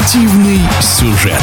Спортивный сюжет.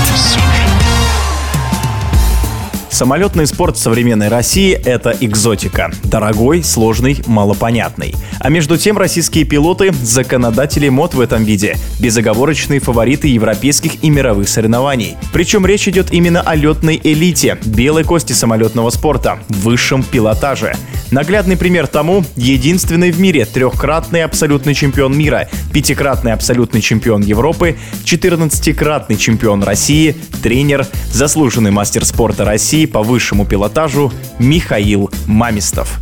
Самолетный спорт современной России – это экзотика. Дорогой, сложный, малопонятный. А между тем российские пилоты – законодатели мод в этом виде, безоговорочные фавориты европейских и мировых соревнований. Причем речь идет именно о летной элите, белой кости самолетного спорта, высшем пилотаже. Наглядный пример тому – единственный в мире трехкратный абсолютный чемпион мира, пятикратный абсолютный чемпион Европы, 14-кратный чемпион России, тренер, заслуженный мастер спорта России по высшему пилотажу Михаил Мамистов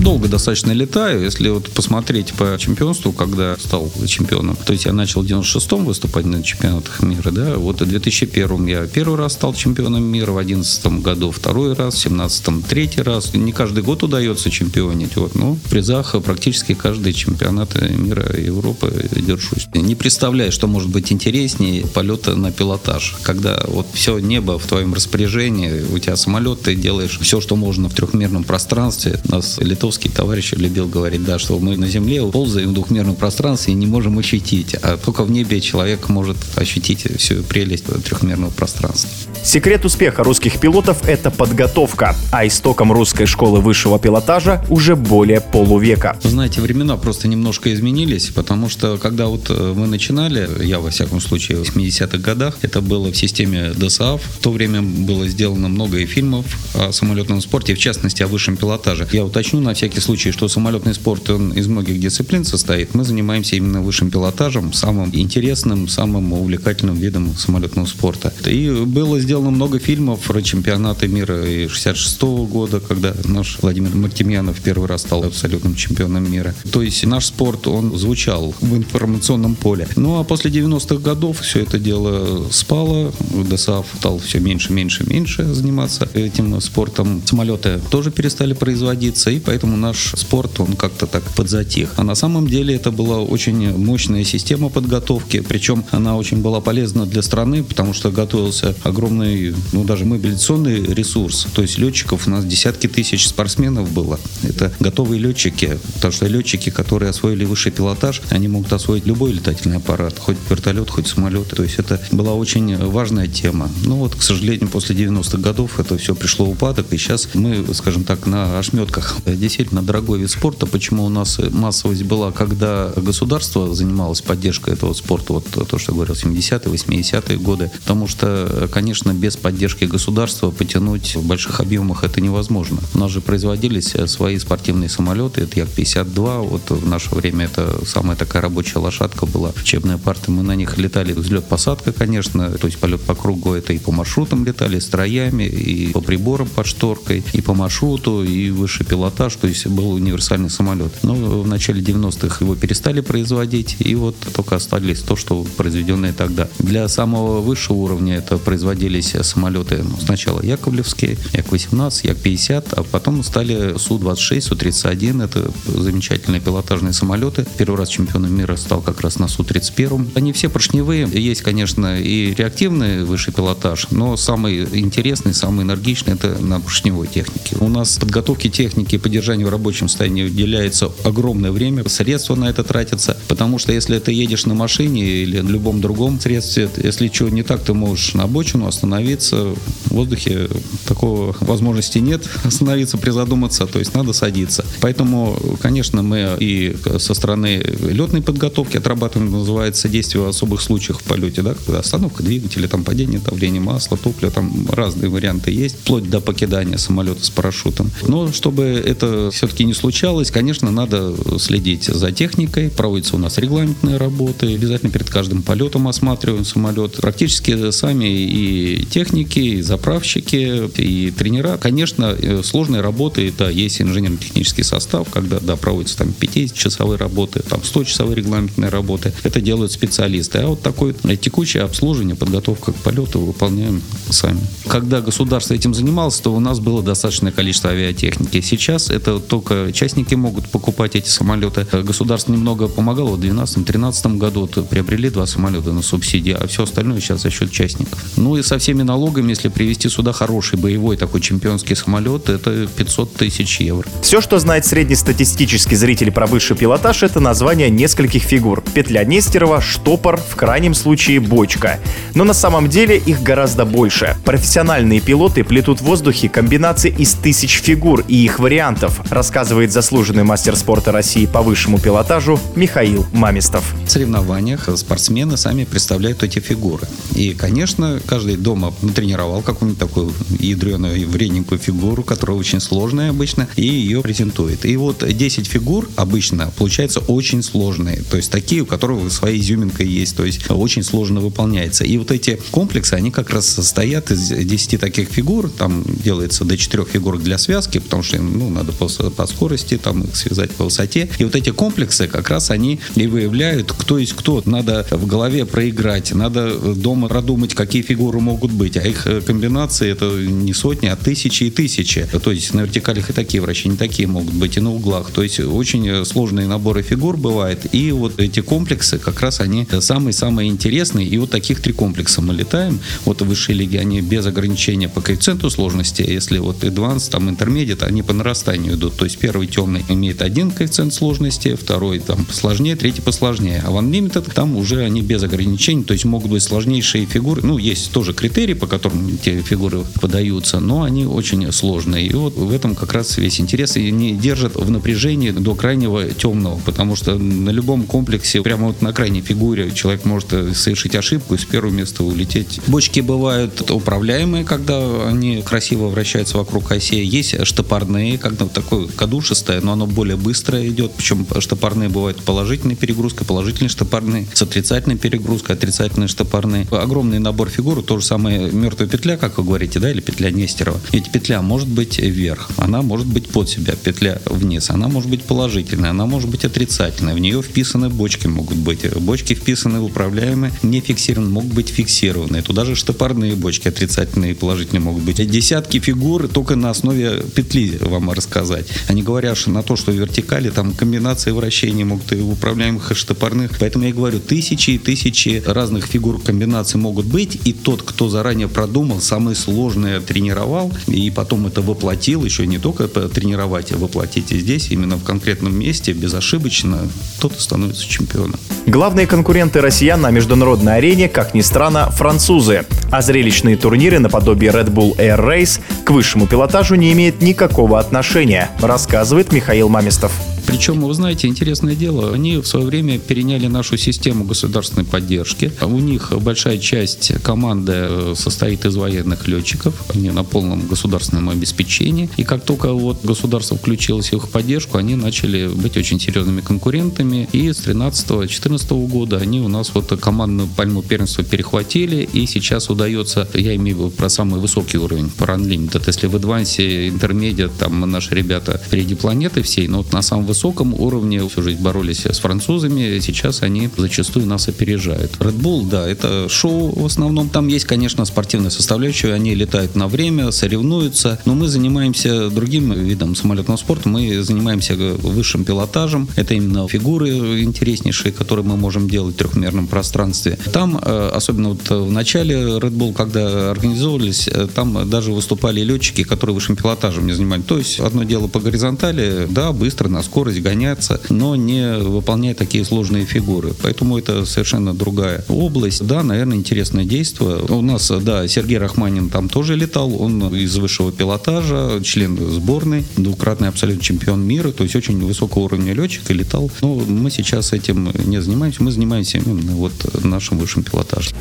долго достаточно летаю. Если вот посмотреть по чемпионству, когда стал чемпионом, то есть я начал в 96-м выступать на чемпионатах мира, да, вот в 2001 я первый раз стал чемпионом мира, в 2011 году второй раз, в 2017 третий раз. Не каждый год удается чемпионить, вот, но в призах практически каждый чемпионат мира Европы держусь. Не представляю, что может быть интереснее полета на пилотаж, когда вот все небо в твоем распоряжении, у тебя самолет, ты делаешь все, что можно в трехмерном пространстве. У нас литовский товарищ любил говорить, да, что мы на Земле ползаем в двухмерном пространстве и не можем ощутить, а только в небе человек может ощутить всю прелесть трехмерного пространства. Секрет успеха русских пилотов – это подготовка, а истоком русской школы высшего пилотажа уже более полувека. Вы знаете, времена просто немножко изменились, потому что когда вот э, мы начинали, я во всяком случае в 80-х годах, это было в системе ДСАФ. В то время было сделано много и фильмов о самолетном спорте, в частности о высшем пилотаже. Я уточню на всякий случай, что самолетный спорт он из многих дисциплин состоит, мы занимаемся именно высшим пилотажем, самым интересным, самым увлекательным видом самолетного спорта. И было сделано много фильмов про чемпионаты мира и 66 -го года, когда наш Владимир Мартемьянов первый раз стал абсолютным чемпионом мира. То есть наш спорт, он звучал в информационном поле. Ну а после 90-х годов все это дело спало, ДСАФ стал все меньше, меньше, меньше заниматься этим спортом. Самолеты тоже перестали производиться, и поэтому наш спорт, он как-то так подзатих. А на самом деле это была очень мощная система подготовки, причем она очень была полезна для страны, потому что готовился огромный, ну даже мобилизационный ресурс. То есть летчиков у нас десятки тысяч спортсменов было. Это готовые летчики, потому что летчики, которые освоили высший пилотаж, они могут освоить любой летательный аппарат, хоть вертолет, хоть самолет. То есть это была очень важная тема. Но вот, к сожалению, после 90-х годов это все пришло в упадок, и сейчас мы, скажем так, на ошметках. Действительно, действительно дорогой вид спорта. Почему у нас массовость была, когда государство занималось поддержкой этого спорта, вот то, что я говорил, 70-е, 80-е годы. Потому что, конечно, без поддержки государства потянуть в больших объемах это невозможно. У нас же производились свои спортивные самолеты, это Як-52, вот в наше время это самая такая рабочая лошадка была, учебная парта, мы на них летали, взлет-посадка, конечно, то есть полет по кругу, это и по маршрутам летали, строями, и по приборам под шторкой, и по маршруту, и высший пилотаж, то есть был универсальный самолет. Но в начале 90-х его перестали производить, и вот только остались то, что произведенное тогда. Для самого высшего уровня это производились самолеты ну, сначала Яковлевские, Як-18, Як-50, а потом стали Су-26, Су-31. Это замечательные пилотажные самолеты. Первый раз чемпионом мира стал как раз на Су-31. Они все поршневые. Есть, конечно, и реактивный высший пилотаж, но самый интересный, самый энергичный это на поршневой технике. У нас подготовки техники и поддержания в рабочем состоянии уделяется огромное время, средства на это тратятся, потому что если ты едешь на машине или на любом другом средстве, если что не так, ты можешь на обочину остановиться, в воздухе такого возможности нет остановиться, призадуматься, то есть надо садиться. Поэтому, конечно, мы и со стороны летной подготовки отрабатываем, называется, действие в особых случаях в полете, да, когда остановка двигателя, там падение давления масла, топлива, там разные варианты есть, вплоть до покидания самолета с парашютом. Но чтобы это все-таки не случалось, конечно, надо следить за техникой. Проводятся у нас регламентные работы. Обязательно перед каждым полетом осматриваем самолет. Практически сами и техники, и заправщики, и тренера. Конечно, э, сложные работы, это есть инженерно-технический состав, когда да, проводятся там 50-часовые работы, там 100-часовые регламентные работы. Это делают специалисты. А вот такое текущее обслуживание, подготовка к полету выполняем сами. Когда государство этим занималось, то у нас было достаточное количество авиатехники. Сейчас это это только частники могут покупать эти самолеты. Государство немного помогало в 2012-2013 году, вот, приобрели два самолета на субсидии, а все остальное сейчас за счет частников. Ну и со всеми налогами, если привезти сюда хороший боевой такой чемпионский самолет, это 500 тысяч евро. Все, что знает среднестатистический зритель про высший пилотаж, это название нескольких фигур. Петля Нестерова, штопор, в крайнем случае бочка. Но на самом деле их гораздо больше. Профессиональные пилоты плетут в воздухе комбинации из тысяч фигур и их вариантов, рассказывает заслуженный мастер спорта России по высшему пилотажу Михаил Мамистов. В соревнованиях спортсмены сами представляют эти фигуры. И, конечно, каждый дома натренировал какую-нибудь такую ядреную вредненькую фигуру, которая очень сложная обычно, и ее презентует. И вот 10 фигур обычно получаются очень сложные. То есть такие, у которых своя изюминка есть. То есть очень сложно выполняется. И вот эти комплексы, они как раз состоят из 10 таких фигур. Там делается до 4 фигур для связки, потому что ну, надо по, по скорости там их связать по высоте. И вот эти комплексы как раз они и выявляют, кто есть кто. Надо в голове проиграть, надо дома продумать, какие фигуры могут быть. А их комбинации это не сотни, а тысячи и тысячи. То есть на вертикалях и такие вращения, такие могут быть, и на углах. То есть очень сложные наборы фигур бывает. И вот эти комплексы как раз они самые-самые интересные. И вот таких три комплекса мы летаем. Вот в высшей лиге они без ограничения по коэффициенту сложности. Если вот Advanced, там Intermediate, они по нарастанию идут. То есть первый темный имеет один коэффициент сложности, второй там посложнее, третий посложнее. А в Unlimited там уже они без ограничений, то есть могут быть сложнейшие фигуры. Ну, есть тоже критерии, по которым эти фигуры подаются, но они очень сложные. И вот в этом как раз весь интерес. И они держат в напряжении до крайнего темного, потому что на любом комплексе, прямо вот на крайней фигуре, человек может совершить ошибку и с первого места улететь. Бочки бывают управляемые, когда они красиво вращаются вокруг оси. Есть штопорные, когда вот такое кадушистое, но оно более быстро идет. Причем штопорные бывают положительной перегрузкой, положительные штопорные, с отрицательной перегрузкой, отрицательные штопорные. Огромный набор фигур, то же самое мертвая петля, как вы говорите, да, или петля Нестерова. Ведь петля может быть вверх, она может быть под себя, петля вниз, она может быть положительная, она может быть отрицательная. В нее вписаны бочки могут быть. Бочки вписаны управляемые, не фиксированы, могут быть фиксированные. Туда же штопорные бочки отрицательные и положительные могут быть. Десятки фигур только на основе петли вам рассказать. Они говорят что на то, что вертикали там комбинации вращений могут и управляемых, и штопорных. Поэтому я говорю, тысячи и тысячи разных фигур комбинаций могут быть, и тот, кто заранее продумал, самые сложные тренировал, и потом это воплотил, еще не только тренировать, а воплотить и здесь, именно в конкретном месте, безошибочно, тот и становится чемпионом. Главные конкуренты россиян на международной арене, как ни странно, французы. А зрелищные турниры наподобие Red Bull Air Race к высшему пилотажу не имеют никакого отношения, рассказывает Михаил Мамистов. Причем, вы знаете, интересное дело, они в свое время переняли нашу систему государственной поддержки. У них большая часть команды э, состоит из военных летчиков, они на полном государственном обеспечении. И как только вот государство включилось в их поддержку, они начали быть очень серьезными конкурентами. И с 13-14 года они у нас вот командную пальму первенства перехватили. И сейчас удается, я имею в виду про самый высокий уровень, про Unlimited. Если в Advance, Intermediate, там наши ребята впереди планеты всей, но вот на самом высоком высоком уровне всю жизнь боролись с французами, сейчас они зачастую нас опережают. Red Bull, да, это шоу в основном. Там есть, конечно, спортивная составляющая, они летают на время, соревнуются, но мы занимаемся другим видом самолетного спорта, мы занимаемся высшим пилотажем, это именно фигуры интереснейшие, которые мы можем делать в трехмерном пространстве. Там, э, особенно вот в начале Red Bull, когда организовывались, э, там даже выступали летчики, которые высшим пилотажем не занимались. То есть одно дело по горизонтали, да, быстро, на скорость, скорость, гоняться, но не выполняя такие сложные фигуры. Поэтому это совершенно другая область. Да, наверное, интересное действие. У нас, да, Сергей Рахманин там тоже летал, он из высшего пилотажа, член сборной, двукратный абсолютно чемпион мира, то есть очень высокого уровня летчик и летал. Но мы сейчас этим не занимаемся, мы занимаемся именно вот нашим высшим пилотажем.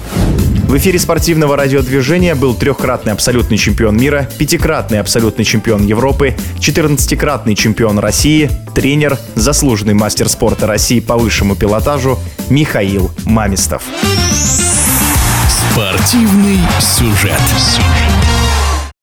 В эфире спортивного радиодвижения был трехкратный абсолютный чемпион мира, пятикратный абсолютный чемпион Европы, 14-кратный чемпион России, тренер, заслуженный мастер спорта России по высшему пилотажу Михаил Мамистов. Спортивный сюжет. сюжет.